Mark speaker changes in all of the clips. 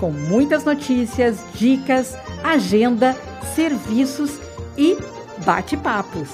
Speaker 1: com muitas notícias, dicas, agenda, serviços e bate-papos.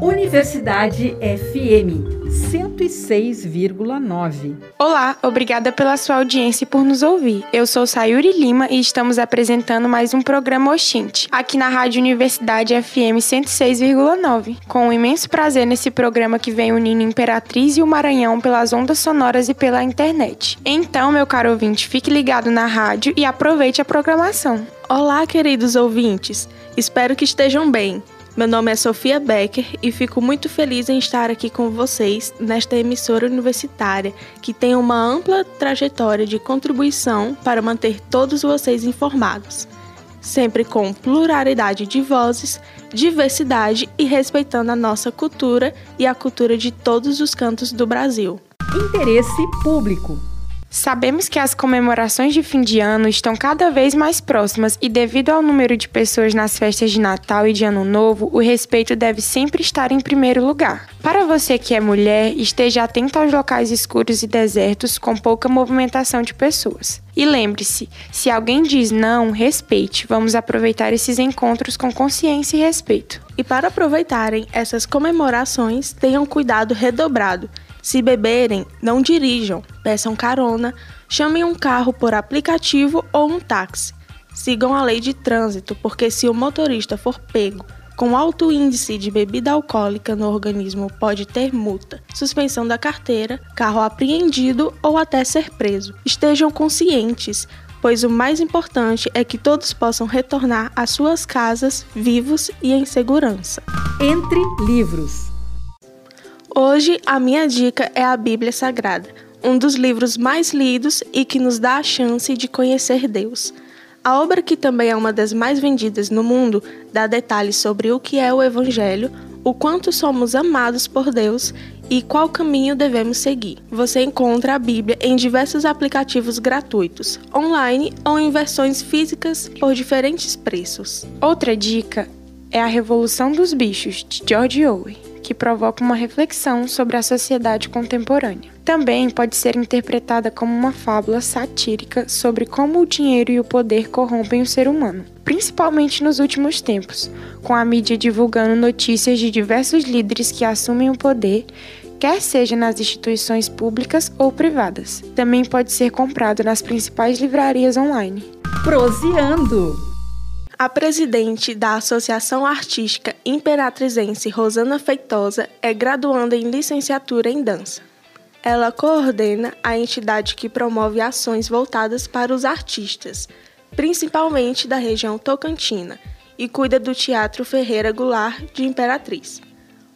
Speaker 1: Universidade FM 106,9.
Speaker 2: Olá, obrigada pela sua audiência e por nos ouvir. Eu sou Sayuri Lima e estamos apresentando mais um programa Oxinte, aqui na Rádio Universidade FM 106,9. Com um imenso prazer nesse programa que vem unindo Imperatriz e o Maranhão pelas ondas sonoras e pela internet. Então, meu caro ouvinte, fique ligado na rádio e aproveite a programação.
Speaker 3: Olá, queridos ouvintes. Espero que estejam bem. Meu nome é Sofia Becker e fico muito feliz em estar aqui com vocês nesta emissora universitária que tem uma ampla trajetória de contribuição para manter todos vocês informados, sempre com pluralidade de vozes, diversidade e respeitando a nossa cultura e a cultura de todos os cantos do Brasil.
Speaker 1: Interesse público.
Speaker 2: Sabemos que as comemorações de fim de ano estão cada vez mais próximas e, devido ao número de pessoas nas festas de Natal e de Ano Novo, o respeito deve sempre estar em primeiro lugar. Para você que é mulher, esteja atento aos locais escuros e desertos com pouca movimentação de pessoas. E lembre-se: se alguém diz não, respeite. Vamos aproveitar esses encontros com consciência e respeito.
Speaker 3: E para aproveitarem essas comemorações, tenham cuidado redobrado se beberem, não dirijam, peçam carona, chamem um carro por aplicativo ou um táxi. Sigam a lei de trânsito, porque se o motorista for pego com alto índice de bebida alcoólica no organismo, pode ter multa, suspensão da carteira, carro apreendido ou até ser preso. Estejam conscientes, pois o mais importante é que todos possam retornar às suas casas vivos e em segurança.
Speaker 1: Entre livros.
Speaker 3: Hoje a minha dica é a Bíblia Sagrada, um dos livros mais lidos e que nos dá a chance de conhecer Deus. A obra, que também é uma das mais vendidas no mundo, dá detalhes sobre o que é o Evangelho, o quanto somos amados por Deus e qual caminho devemos seguir. Você encontra a Bíblia em diversos aplicativos gratuitos, online ou em versões físicas por diferentes preços.
Speaker 2: Outra dica é A Revolução dos Bichos, de George Orwell que provoca uma reflexão sobre a sociedade contemporânea. Também pode ser interpretada como uma fábula satírica sobre como o dinheiro e o poder corrompem o ser humano, principalmente nos últimos tempos, com a mídia divulgando notícias de diversos líderes que assumem o poder quer seja nas instituições públicas ou privadas. Também pode ser comprado nas principais livrarias online.
Speaker 1: Proseando!
Speaker 3: A presidente da Associação Artística Imperatrizense Rosana Feitosa é graduanda em licenciatura em dança. Ela coordena a entidade que promove ações voltadas para os artistas, principalmente da região tocantina, e cuida do Teatro Ferreira Goulart de Imperatriz.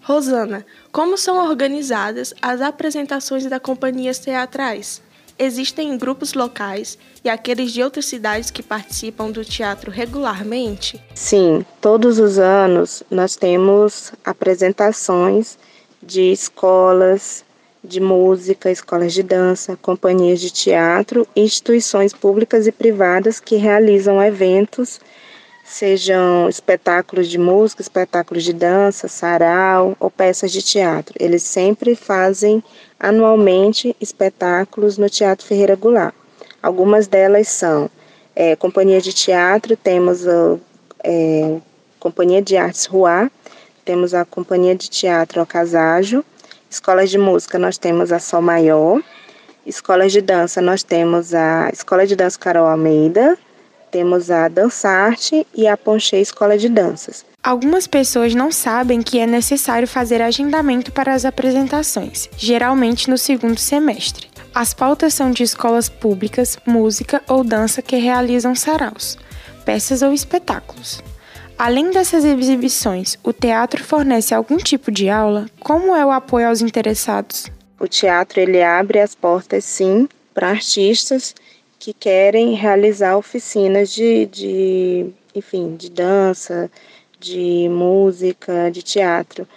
Speaker 3: Rosana, como são organizadas as apresentações das companhias teatrais? Existem grupos locais e aqueles de outras cidades que participam do teatro regularmente?
Speaker 4: Sim, todos os anos nós temos apresentações de escolas de música, escolas de dança, companhias de teatro instituições públicas e privadas que realizam eventos, sejam espetáculos de música, espetáculos de dança, sarau ou peças de teatro. Eles sempre fazem anualmente espetáculos no Teatro Ferreira Goulart. Algumas delas são é, Companhia de Teatro, temos a é, Companhia de Artes Ruá, temos a Companhia de Teatro Alcasajo, Escolas de Música nós temos a Sol Maior, Escolas de Dança nós temos a Escola de Dança Carol Almeida, temos a Dançarte e a Ponche Escola de Danças.
Speaker 2: Algumas pessoas não sabem que é necessário fazer agendamento para as apresentações, geralmente no segundo semestre. As pautas são de escolas públicas, música ou dança que realizam saraus, peças ou espetáculos. Além dessas exibições, o teatro fornece algum tipo de aula? Como é o apoio aos interessados?
Speaker 4: O teatro ele abre as portas sim para artistas que querem realizar oficinas de, de enfim, de dança, de música, de teatro.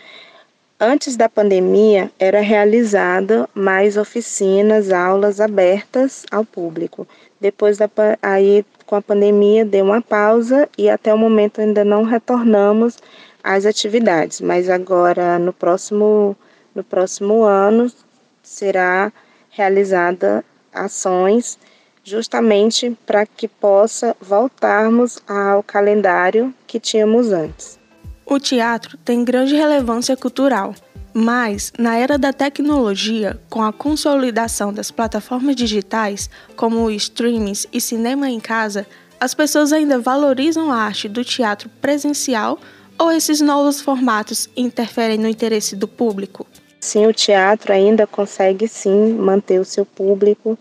Speaker 4: Antes da pandemia, era realizada mais oficinas, aulas abertas ao público. Depois da aí com a pandemia deu uma pausa e até o momento ainda não retornamos às atividades, mas agora no próximo no próximo ano será realizada ações justamente para que possa voltarmos ao calendário que tínhamos antes.
Speaker 3: O teatro tem grande relevância cultural, mas na era da tecnologia, com a consolidação das plataformas digitais, como streamings e cinema em casa, as pessoas ainda valorizam a arte do teatro presencial ou esses novos formatos interferem no interesse do público?
Speaker 4: Sim, o teatro ainda consegue sim manter o seu público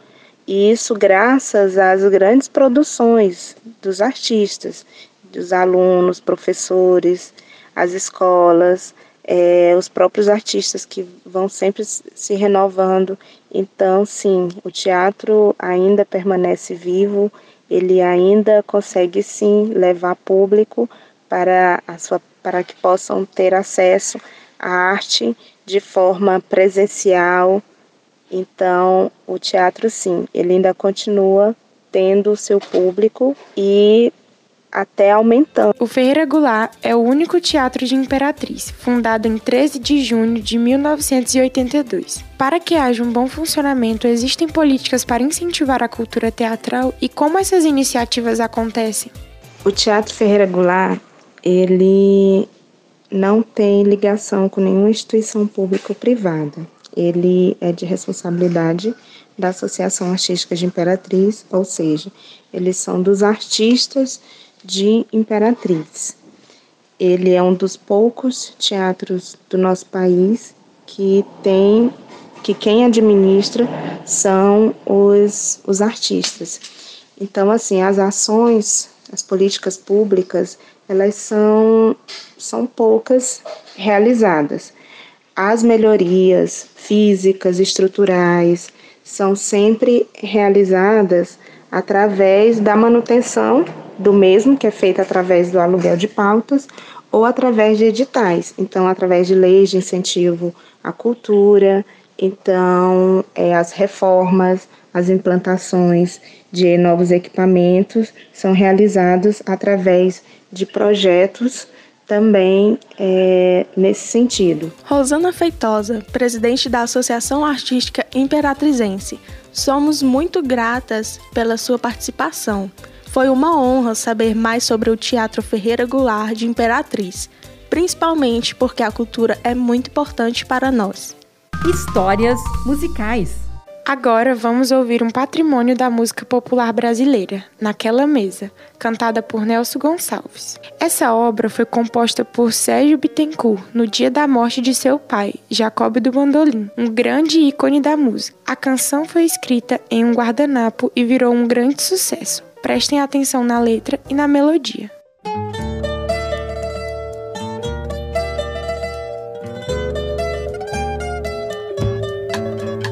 Speaker 4: e isso graças às grandes produções dos artistas, dos alunos, professores, as escolas, é, os próprios artistas que vão sempre se renovando. Então, sim, o teatro ainda permanece vivo, ele ainda consegue sim levar público para, a sua, para que possam ter acesso à arte de forma presencial, então, o teatro, sim, ele ainda continua tendo seu público e até aumentando.
Speaker 2: O Ferreira Goulart é o único teatro de Imperatriz, fundado em 13 de junho de 1982. Para que haja um bom funcionamento, existem políticas para incentivar a cultura teatral e como essas iniciativas acontecem?
Speaker 4: O Teatro Ferreira Goulart, ele não tem ligação com nenhuma instituição pública ou privada ele é de responsabilidade da Associação Artística de Imperatriz, ou seja, eles são dos artistas de Imperatriz. Ele é um dos poucos teatros do nosso país que tem que quem administra são os, os artistas. Então, assim, as ações, as políticas públicas, elas são, são poucas realizadas. As melhorias físicas, estruturais, são sempre realizadas através da manutenção do mesmo, que é feita através do aluguel de pautas, ou através de editais, então, através de leis de incentivo à cultura, então, é, as reformas, as implantações de novos equipamentos são realizados através de projetos também é, nesse sentido.
Speaker 3: Rosana Feitosa, presidente da Associação Artística Imperatrizense, somos muito gratas pela sua participação. Foi uma honra saber mais sobre o Teatro Ferreira Goulart de Imperatriz, principalmente porque a cultura é muito importante para nós.
Speaker 1: Histórias musicais.
Speaker 2: Agora vamos ouvir um patrimônio da música popular brasileira, Naquela Mesa, cantada por Nelson Gonçalves. Essa obra foi composta por Sérgio Bittencourt no dia da morte de seu pai, Jacob do Bandolim, um grande ícone da música. A canção foi escrita em um guardanapo e virou um grande sucesso. Prestem atenção na letra e na melodia.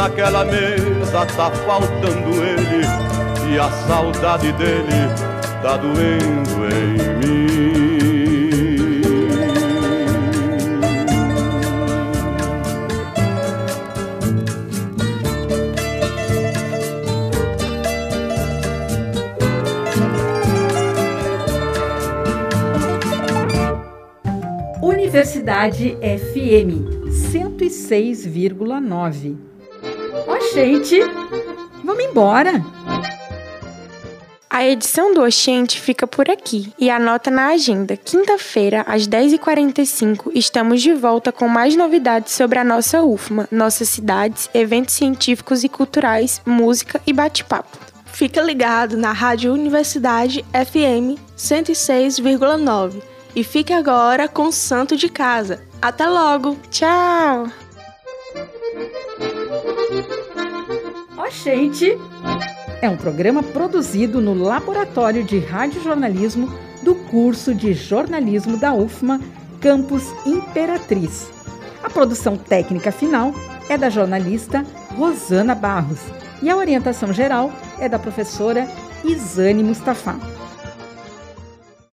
Speaker 5: Naquela mesa tá faltando ele e a saudade dele tá doendo em mim.
Speaker 1: Universidade FM 106,9. Gente, vamos embora!
Speaker 2: A edição do Oxente fica por aqui e anota na agenda. Quinta-feira, às 10h45, estamos de volta com mais novidades sobre a nossa UFMA, nossas cidades, eventos científicos e culturais, música e bate-papo.
Speaker 3: Fica ligado na Rádio Universidade FM 106,9 e fique agora com o Santo de Casa. Até logo!
Speaker 2: Tchau!
Speaker 1: Oh, gente! É um programa produzido no Laboratório de Radiojornalismo do curso de jornalismo da UFMA, Campus Imperatriz. A produção técnica final é da jornalista Rosana Barros e a orientação geral é da professora Isane Mustafa.